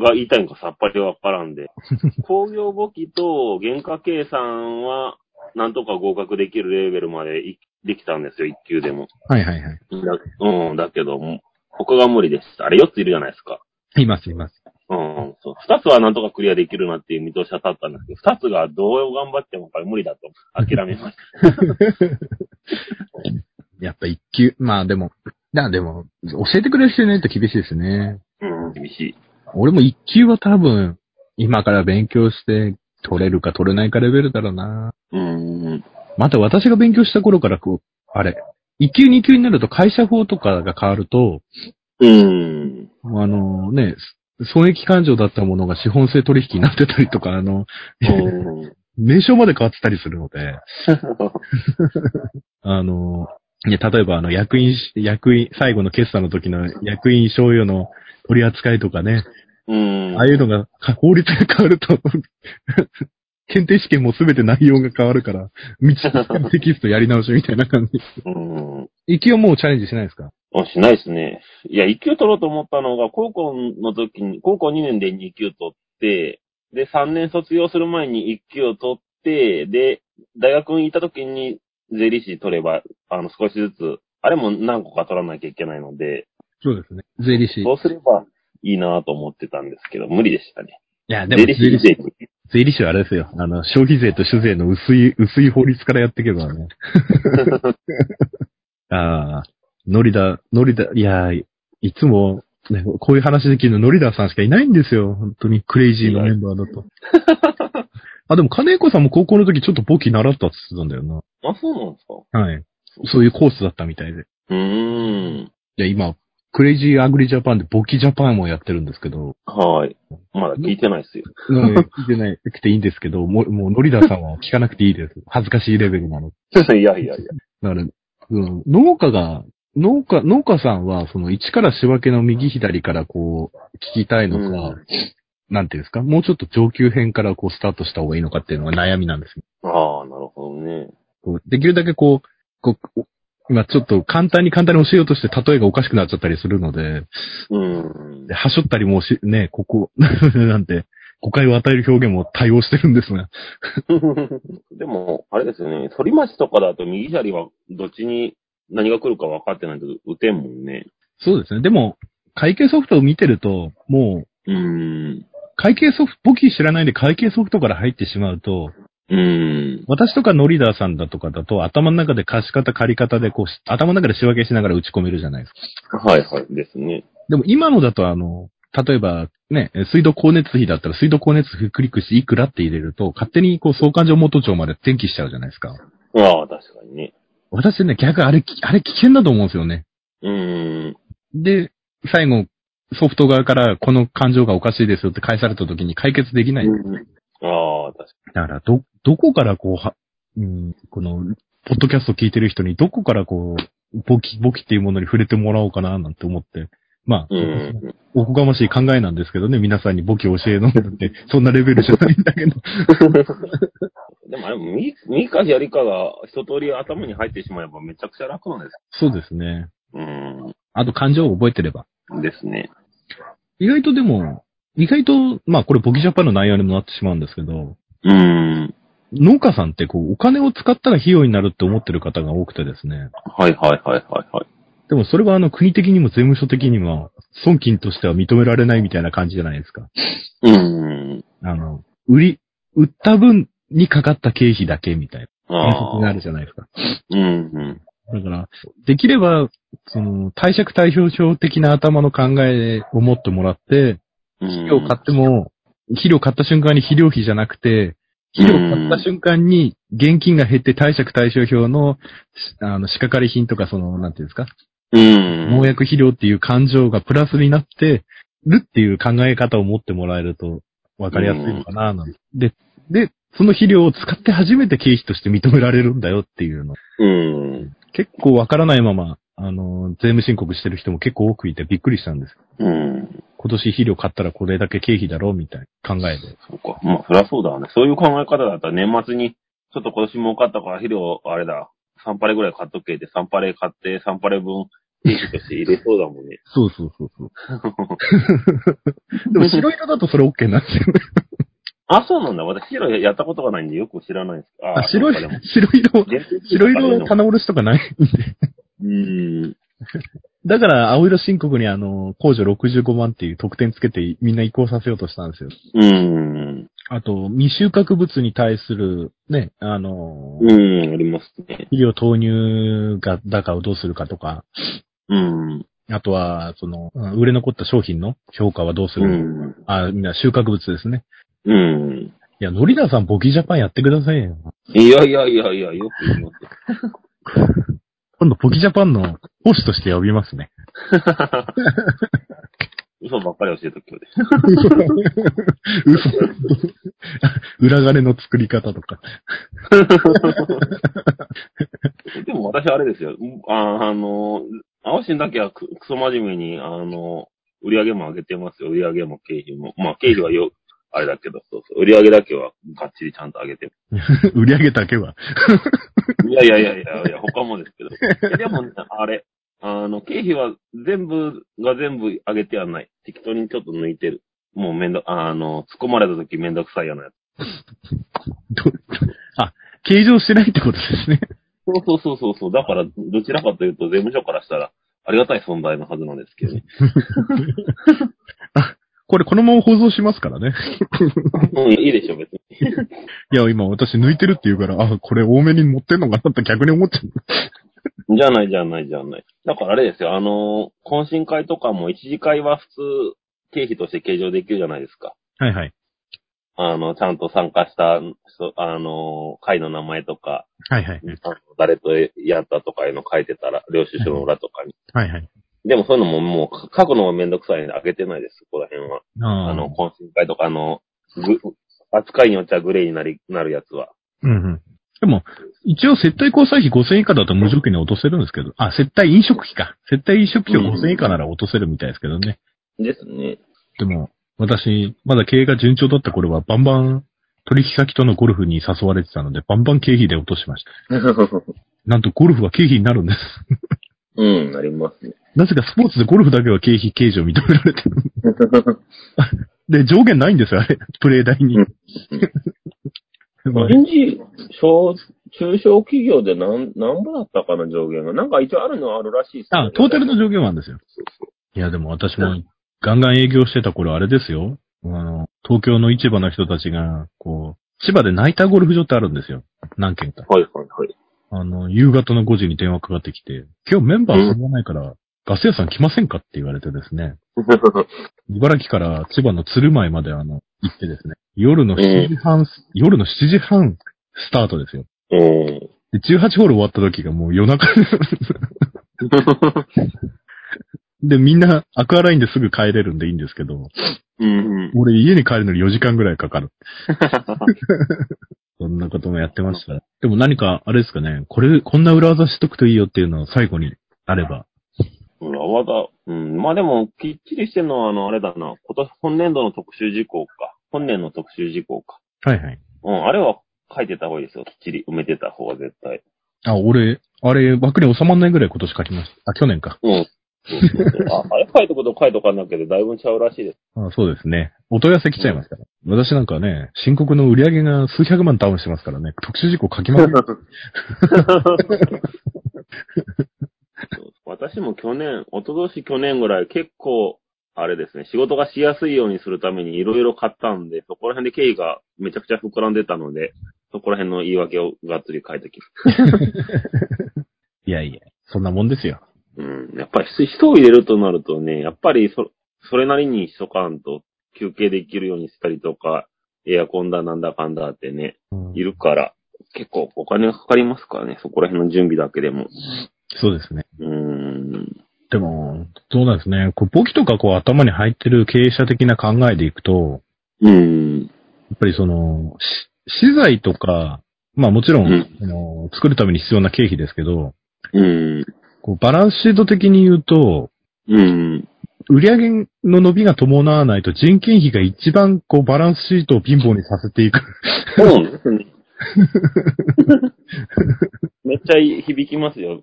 が言いたいのかさっぱりわからんで。工業簿記と原価計算は、なんとか合格できるレベルまでいできたんですよ、一級でも。はいはいはい。だうん、だけど、他が無理です。あれ4ついるじゃないですか。いますいます。うん、そう。二つはなんとかクリアできるなっていう見通しは立ったんですけど、二つがどう頑張っても無理だと諦めました。やっぱ一級、まあでも、だでも、教えてくれる人いないと厳しいですね。うん、厳しい。俺も一級は多分、今から勉強して取れるか取れないかレベルだろうな。うん、また私が勉強した頃からこう、あれ、一級二級になると会社法とかが変わると、うん。あのね、損益勘定だったものが資本性取引になってたりとか、あの、うん。名称まで変わってたりするので、あの、いや、例えばあの、役員し、役員、最後の決算の時の役員賞与の取り扱いとかね、うん。ああいうのがか法律が変わると、検定試験もすべて内容が変わるから、道テキストやり直しみたいな感じ。うん。一級はもうチャレンジしないですか？あ、しないですね。いや、1級取ろうと思ったのが、高校の時に、高校2年で2級取って、で、3年卒業する前に1級を取って、で、大学に行った時に税理士取れば、あの、少しずつ、あれも何個か取らなきゃいけないので、そうですね。税理士。いそうすればいいなと思ってたんですけど、無理でしたね。や、でも税理士、士税理税理士はあれですよ。あの、消費税と酒税の薄い、薄い法律からやっていけばね。ああ、ノリダ、ノリダ、いや、いつも、ね、こういう話できるのノリダーさんしかいないんですよ。本当にクレイジーなメンバーだと。あ、でも金子さんも高校の時ちょっと簿記習ったって言ってたんだよな。あ、そうなんですか？はい。そういうコースだったみたいで。うーん。いや、今、クレイジーアグリジャパンで簿記ジャパンもやってるんですけど、はい。まだ聞いてないですよ。うん、聞いてないくていいんですけど、もう、もう、ノリダーさんは聞かなくていいです。恥ずかしいレベルなの。いやいやいや。だから、うん、農家が、農家、農家さんは、その、一から仕分けの右左からこう、聞きたいのか、うんなんていうんですか？もうちょっと上級編からこう、スタートした方がいいのかっていうのが悩みなんですよ。ああ、なるほどね。できるだけこう、こう、今ちょっと簡単に簡単に教えようとして例えがおかしくなっちゃったりするので、うんで、。はしょったりもし、ね、ここ、なんて、誤解を与える表現も対応してるんですが。でも、あれですよね。反町とかだと右左はどっちに何が来るか分かってないと打てんもんね。そうですね。でも、会計ソフトを見てると、もう、うーん。会計ソフト、簿記知らないで会計ソフトから入ってしまうと、うーん。私とかノリダーさんだとかだと、頭の中で貸し方借り方でこうし、頭の中で仕分けしながら打ち込めるじゃないですか。はいはいですね。でも今のだとあの、例えばね、水道光熱費だったら水道光熱費クリックしていくらって入れると、勝手にこう相関上元帳まで転記しちゃうじゃないですか。ああ、確かにね。私ね、逆あれ、あれ危険だと思うんですよね。うーん。で、最後、ソフト側からこの感情がおかしいですよって返された時に解決できない。ああ、確かだから、ど、どこからこう、は、うん、この、ポッドキャスト聞いてる人にどこからこう、簿記、簿記っていうものに触れてもらおうかななんて思って。まあ、に。うん。おこがましい考えなんですけどね、皆さんに簿記を教えるのって、そんなレベルじゃないんだけど。でもあれ、右、右か左かが一通り頭に入ってしまえばめちゃくちゃ楽なんです。そうですね。うーあと感情を覚えてれば。ん。ですね。意外とでも、意外と、まあこれ簿記ジャパンの内容にもなってしまうんですけど、うーん。農家さんってこう、お金を使ったら費用になるって思ってる方が多くてですね。はいはいはいはいはい。でもそれはあの国的にも税務署的にも、損金としては認められないみたいな感じじゃないですか。うん。あの、売り、売った分にかかった経費だけみたいな。原則があああ。るじゃないですか。うん、うん。だから、できれば、その、貸借対表表的な頭の考えを持ってもらって、うん肥料買っても、肥料買った瞬間に肥料費じゃなくて、肥料買った瞬間に現金が減って貸借対照表の、あの、仕掛かり品とかその、なんていうんですか、うん。農薬肥料っていう感情がプラスになってるっていう考え方を持ってもらえると分かりやすいのかな、なんてで、で、その肥料を使って初めて経費として認められるんだよっていうの。うん。結構分からないまま、あの、税務申告してる人も結構多くいてびっくりしたんです。うん。今年肥料買ったらこれだけ経費だろうみたいな考えで。そうか。まあ、そりゃそうだわね。そういう考え方だったら年末に、ちょっと今年儲かったから肥料、あれだ、3パレぐらい買っとけって、3パレ買って3パレ分、経費として入れそうだもんね。そうそうそうそう。でも白色だとそれ OK なんですよね。あ、そうなんだ。私、白やったことがないんでよく知らないんです。ああ、白い白色、白色棚卸しとかないんで。うん。だから、青色申告にあの、控除65万っていう特典つけてみんな移行させようとしたんですよ。うん。あと、未収穫物に対する、ね、あの、うん、ありますね。肥料投入が、だかをどうするかとか、うん。あとは、その、うん売れ残った商品の評価はどうすうる、ん。あ、みんな収穫物ですね。うん。いや、ノリダーさん、ボキジャパンやってくださいよ。いやいやいやいや、よく言いますよ。今度、ボキジャパンの講師として呼びますね。嘘ばっかり教えとくよね。嘘。裏金の作り方とか。でも私あれですよ。ああの、青新だけはくクソ真面目に、あの、売り上げも上げてますよ。売り上げも経費も。まあ経費はよ、あれだけど、そうそう。売り上げだけはがっちりちゃんと上げて 売り上げだけは？い やいやいやいやいや、他もですけど。いやでも、あれ、あの、経費は全部が全部上げてはない。適当にちょっと抜いてる。もうめんど、あの、突っ込まれた時めんどくさいようなやつ。どあ、計上してないってことですね。そうそうそうそうそう。だから、どちらかというと、税務署からしたら、ありがたい存在のはずなんですけどね。これこのまま放送しますからね。うん、いいでしょ、別に。いや、今私抜いてるって言うから、あ、これ多めに持ってんのかなって 逆に思っちゃう。じゃない、じゃない、じゃない。だからあれですよ、あの、懇親会とかも一次会は普通、経費として計上できるじゃないですか。はいはい。あの、ちゃんと参加した人、あの、会の名前とか、はいはい。あの誰とやったとかいうの書いてたら、領収書の裏とかに。はいはい。でもそういうのももう書くのもめんどくさいんで、あげてないです、ここら辺は。ああの、懇親会とかの、ぐ扱いによっちゃグレーになり、なるやつは。うんうん。でも、一応接待交際費5000円以下だと無条件に落とせるんですけど、あ、接待飲食費か。接待飲食費を5000円以下なら落とせるみたいですけどね。ですね。でも、私、まだ経営が順調だった頃はバンバン取引先とのゴルフに誘われてたので、バンバン経費で落としました。なんとゴルフは経費になるんです。うん、なりますね。なぜかスポーツでゴルフだけは経費計上認められてる。で、上限ないんですよ、あれ。プレイ代に。まあ臨時、小、中小企業でなん、なんぼだったかな、上限が。なんか一応あるのはあるらしいですあ、トータルの上限はあるんですよ。いや、でも私もガンガン営業してた頃あれですよ。あの、東京の市場の人たちが、こう、千葉でナイターゴルフ場ってあるんですよ。何軒か。はいはいはい。あの、夕方の5時に電話かかってきて、今日メンバー遊ばないから、ガス屋さん来ませんかって言われてですね。茨城から千葉の鶴舞まであの、行ってですね。夜の7時半、夜の7時半スタートですよ。うん。で、18ホール終わった時がもう夜中 で、みんなアクアラインですぐ帰れるんでいいんですけど、うんうん。俺家に帰るのに4時間ぐらいかかる。そんなこともやってました。でも何か、あれですかね、これ、こんな裏技しとくといいよっていうのを最後にあれば。裏技。うん。まあでも、きっちりしてるのは、あの、あれだな。今年、本年度の特集事項か。本年の特集事項か。はいはい。うん。あれは書いてた方がいいですよ。きっちり埋めてた方が絶対。あ、俺、あれ、枠に収まんないぐらい今年書きました。あ、去年か。うん。そうそうそうあ、あれ書いとくと書いとかんだけど、だいぶちゃうらしいです。あそうですね。お問い合わせ来ちゃいますから。私なんかね、申告の売り上げが数百万ダウンしてますからね、特殊事項書きません。そう私私も去年、一昨年去年ぐらい結構、あれですね、仕事がしやすいようにするためにいろいろ買ったんで、そこら辺で経緯がめちゃくちゃ膨らんでたので、そこら辺の言い訳をがっつり書いてきます。いやいや、そんなもんですよ。うん。やっぱり人を入れるとなるとね、やっぱりそ、それなりにしとかんと休憩できるようにしたりとか、エアコンだなんだかんだってね、うんいるから、結構お金がかかりますからね、そこら辺の準備だけでも。そうですね。うーん。でも、どうなんですね。こう簿記とかこう頭に入ってる経営者的な考えでいくと、うん。やっぱりその、し資材とか、まあもちろん、うんあの作るために必要な経費ですけど、うん。こうバランスシート的に言うと、うん。売上の伸びが伴わないと人件費が一番こうバランスシートを貧乏にさせていく。そうなんですね。めっちゃ響きますよ。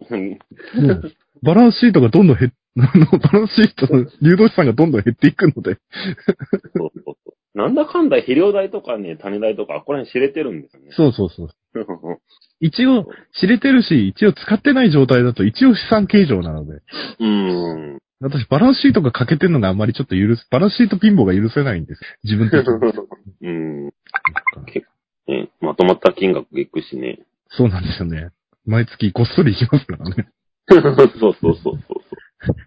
バランスシートがどんどん減っ、あ のバランスシートの流動資産がどんどん減っていくので。そうそうそう。なんだかんだ肥料代とかね、種代とか、ここら辺知れてるんですよね。そうそうそう。一応知れてるし、一応使ってない状態だと一応資産計上なので。うん。私バランスシートが欠けてるのがあんまりちょっと許す、バランスシート貧乏が許せないんです。自分的に。うん。ね、まとまった金額がいくしね。そうなんですよね。毎月こっそり行きますからね。そうそうそうそう。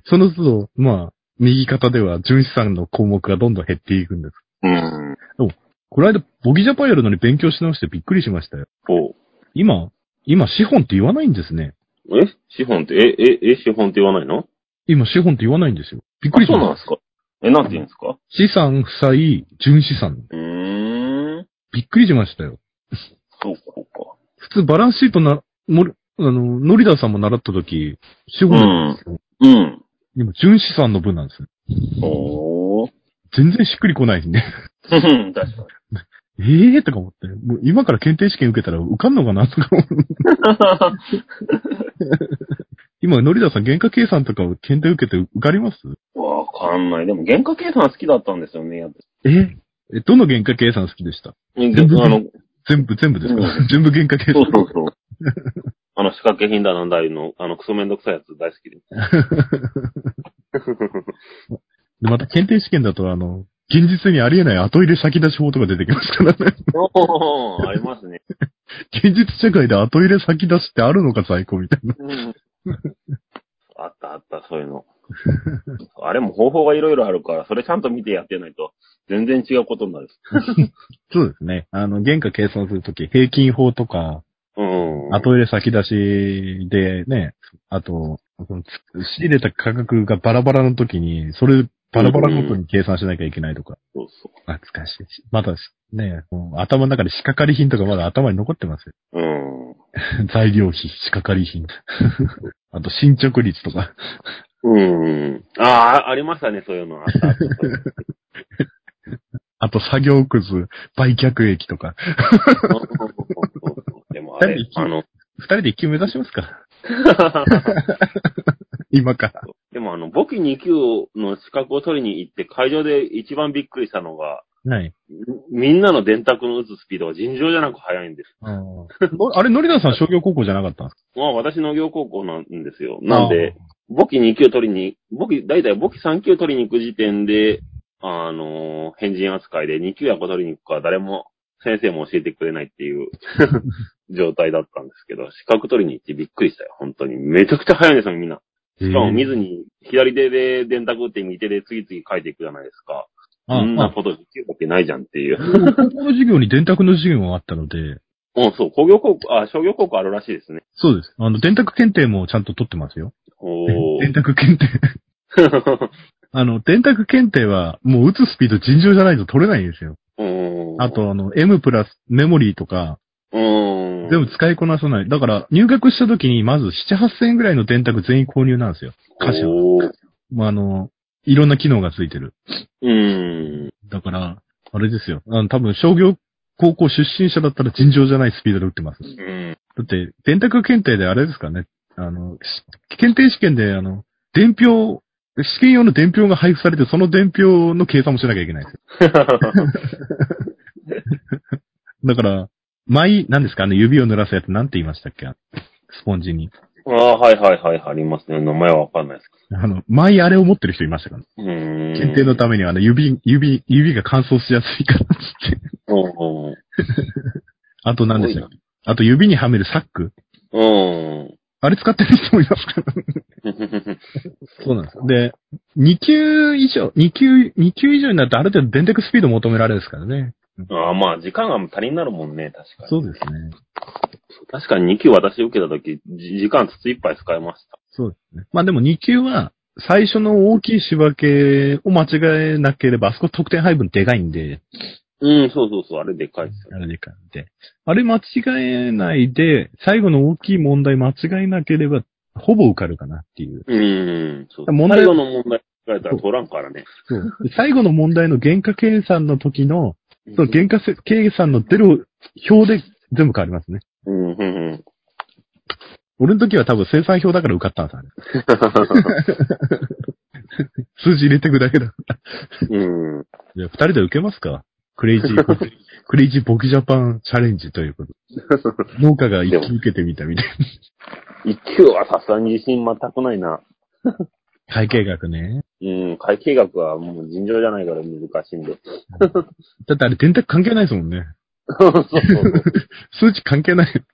その都度、まあ、右肩では純資産の項目がどんどん減っていくんです。うん。この間、ボギジャパンやるのに勉強し直してびっくりしましたよ。お今、今資本って言わないんですね。え？資本って、え、え、え、資本って言わないの？今資本って言わないんですよ。びっくりあしましそうなんですかえ、なんて言うんですか？た。資産、負債、純資産。うーん。びっくりしましたよ。そうか、そうか。普通バランスシートな、もる、あの、ノリダーさんも習った時、資本なんですよ。うん。今、純資産の分なんですよ。おー。全然しっくりこないんで。確かに。ええー？とか思って。もう今から検定試験受けたら受かんのかな？とか思う。今、ノリダーさん原価計算とか検定受けて受かります？わかんない。でも、原価計算好きだったんですよね。やっぱえ？え、どの原価計算好きでした？り全部あの、全部、全部ですか、うん全部原価計そう算。そうそう。あの、仕掛け品だなんだりの、あの、クソめんどくさいやつ大好きで。でまた検定試験だと、あの、現実にありえない後入れ先出し法とか出てきますからね。おー、ありますね。現実社会で後入れ先出しってあるのか最高みたいな。うんあったあった、そういうの。あれも方法がいろいろあるから、それちゃんと見てやってないと、全然違うことになる。そうですね。あの、原価計算するとき、平均法とか、うん。後入れ先出しでね、あと、仕入れた価格がバラバラの時に、それバラバラごとに計算しなきゃいけないとか。そうそ懐かしい。まだね、頭の中で仕掛かり品とかまだ頭に残ってますよ。う。うん。材料費、仕掛かり品。あと進捗率とか。うん。ああ、ありましたね、そういうの。あった あと作業くず、売却益とか。でもあれ、あの、二人で一級目指しますか今かもあの、簿記2級の資格を取りに行って会場で一番びっくりしたのが、はい。みんなの電卓の打つスピードが尋常じゃなく速いんです。あれ、のりださん商業高校じゃなかったんですか？まあ私農業高校なんですよ。なんで、、簿記2級取りに、簿記、だいたい簿記3級取りに行く時点で、あのー変人扱いで2級やこ取りに行くか誰も、先生も教えてくれないっていう 状態だったんですけど、資格取りに行ってびっくりしたよ。本当に。めちゃくちゃ速いんですよ、みんな。しかも見ずに、左手で電卓打って右手で次々書いていくじゃないですか。あそんなあことできるわけないじゃんっていう。高校の授業に電卓の授業があったので、うん、そう、工業高校、あ、商業高校あるらしいですね。そうです。あの、電卓検定もちゃんと取ってますよ。お電ー。卓検定。あの、電卓検定は、もう打つスピード尋常じゃないと取れないんですよ。うんあ、と、あの、M プラスメモリーとか、うん。全部使いこなさない。だから、入学した時に、まず7、8000円ぐらいの電卓全員購入なんですよ。歌詞は。おーまあ、あの、いろんな機能がついてる。うん。だから、あれですよ。あの、多分、商業高校出身者だったら尋常じゃないスピードで打ってます。うん。だって、電卓検定であれですかね。あの、し検定試験で、あの、伝票、試験用の伝票が配布されて、その伝票の計算もしなきゃいけないんですよ。だから、毎、何ですか？あの、指を濡らすやつなんて言いましたっけ？スポンジに。ああ、はいはいはい、ありますね。名前はわかんないですあの、前あれを持ってる人いましたか？うーん。検定のためにあの、指、指、指が乾燥しやすいからっつって。うんうん。あと何でしたっけ？あと指にはめるサックうん。あれ使ってる人もいますか？ら。そうなんですよ。で、2級以上、2級、2級以上になるとある程度電卓スピード求められるですからね。ああ、まあ、時間が足りになるもんね、確かに。そうですね。確かに2級私受けたとき、じ時間筒いっぱい使いました。そうですね。まあでも2級は、最初の大きい仕分けを間違えなければ、あそこ得点配分でかいんで、うん、そうそうそう、あれでかいですよあれでかいんで。あれ間違えないで、最後の大きい問題間違えなければ、ほぼ受かるかなっていう。うん、そう。問題最後の問題考えたら取らんからね。そう。で最後の問題の原価計算の時の、その原価計算の出る表で全部変わりますね。うん、うん、うん。俺の時は多分生産表だから受かったんです、あれ。数字入れてくだけだ。うん。じゃあ、二人で受けますか？クレイジーボク、クレイジーボクジャパンチャレンジということ。農家が一気受けてみたみたい一級はさすがに自信全くないな。な。会計学ね。うん、会計学はもう尋常じゃないから難しいんで。だってあれ電卓関係ないですもんね。そうそうそう。数値関係ない。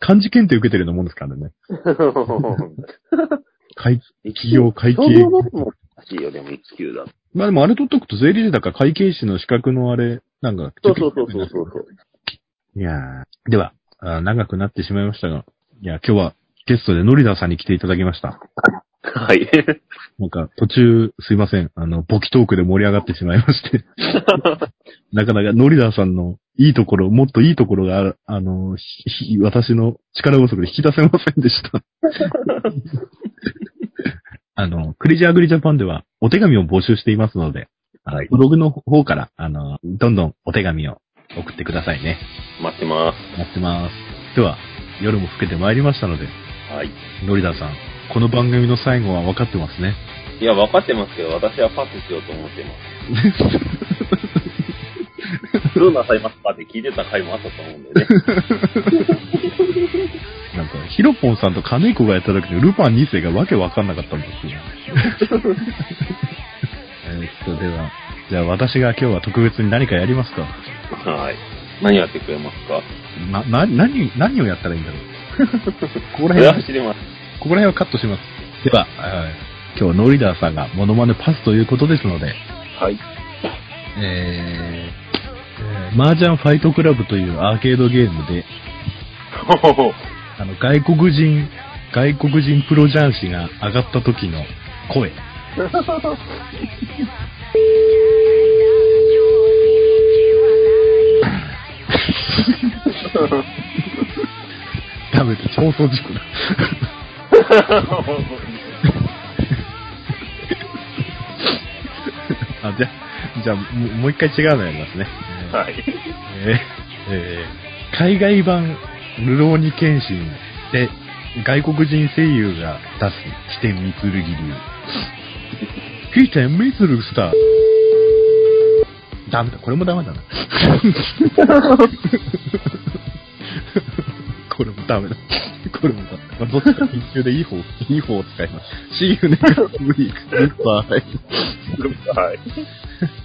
漢字検定受けてるようなもんですからね。会、企業会計も難しいよ、でも一級だと。まあでもあれ取っとくと税理士だから会計士の資格のあれ、なんか。そうそうそうそうそう。いやーではあー、長くなってしまいましたが、いや、今日はゲストでノリダーさんに来ていただきました。はい。なんか途中すいません、あの、ボキトークで盛り上がってしまいまして。なかなかノリダーさんのいいところ、もっといいところがある、あの、私の力不足で引き出せませんでした。あの、クレイジーアグリジャパンではお手紙を募集していますので、はい。ブログの方から、あの、どんどんお手紙を送ってくださいね。待ってま待ってます。では、夜も更けてまいりましたので、す。はい。ノリダーさん、この番組の最後は分かってますね。いや、分かってますけど、私はパスしようと思ってます。どうなさいますかって聞いてた回もあったと思うんでね。なんか、ヒロポンさんと金井子がやった時のルパン2世がわけわかんなかったんですよ。えっと、では、じゃあ私が今日は特別に何かやりますか？はい。何やってくれますか？な、な、何、何をやったらいいんだろう？ここら辺は、走ります。ここら辺はカットします。では、はい今日はノリダーさんがモノマネパスということですので、はい。えー、えー、麻雀ファイトクラブというアーケードゲームで、あの、外国人、外国人プロ雀士が上がった時の声。ダメだ、放送事故だ。あ、じゃあ、じゃあ、もう一回違うのやりますね。はい。えーえー海外版ルローニケンシンで外国人声優が出す起点三剣流。起点三剣スター。ダメだ、これもダメだな。これもダメだ。これもダメだ。まあ、どっちか緊急でいい方、いい方を使います。See you next week. Goodbye. Goodbye.。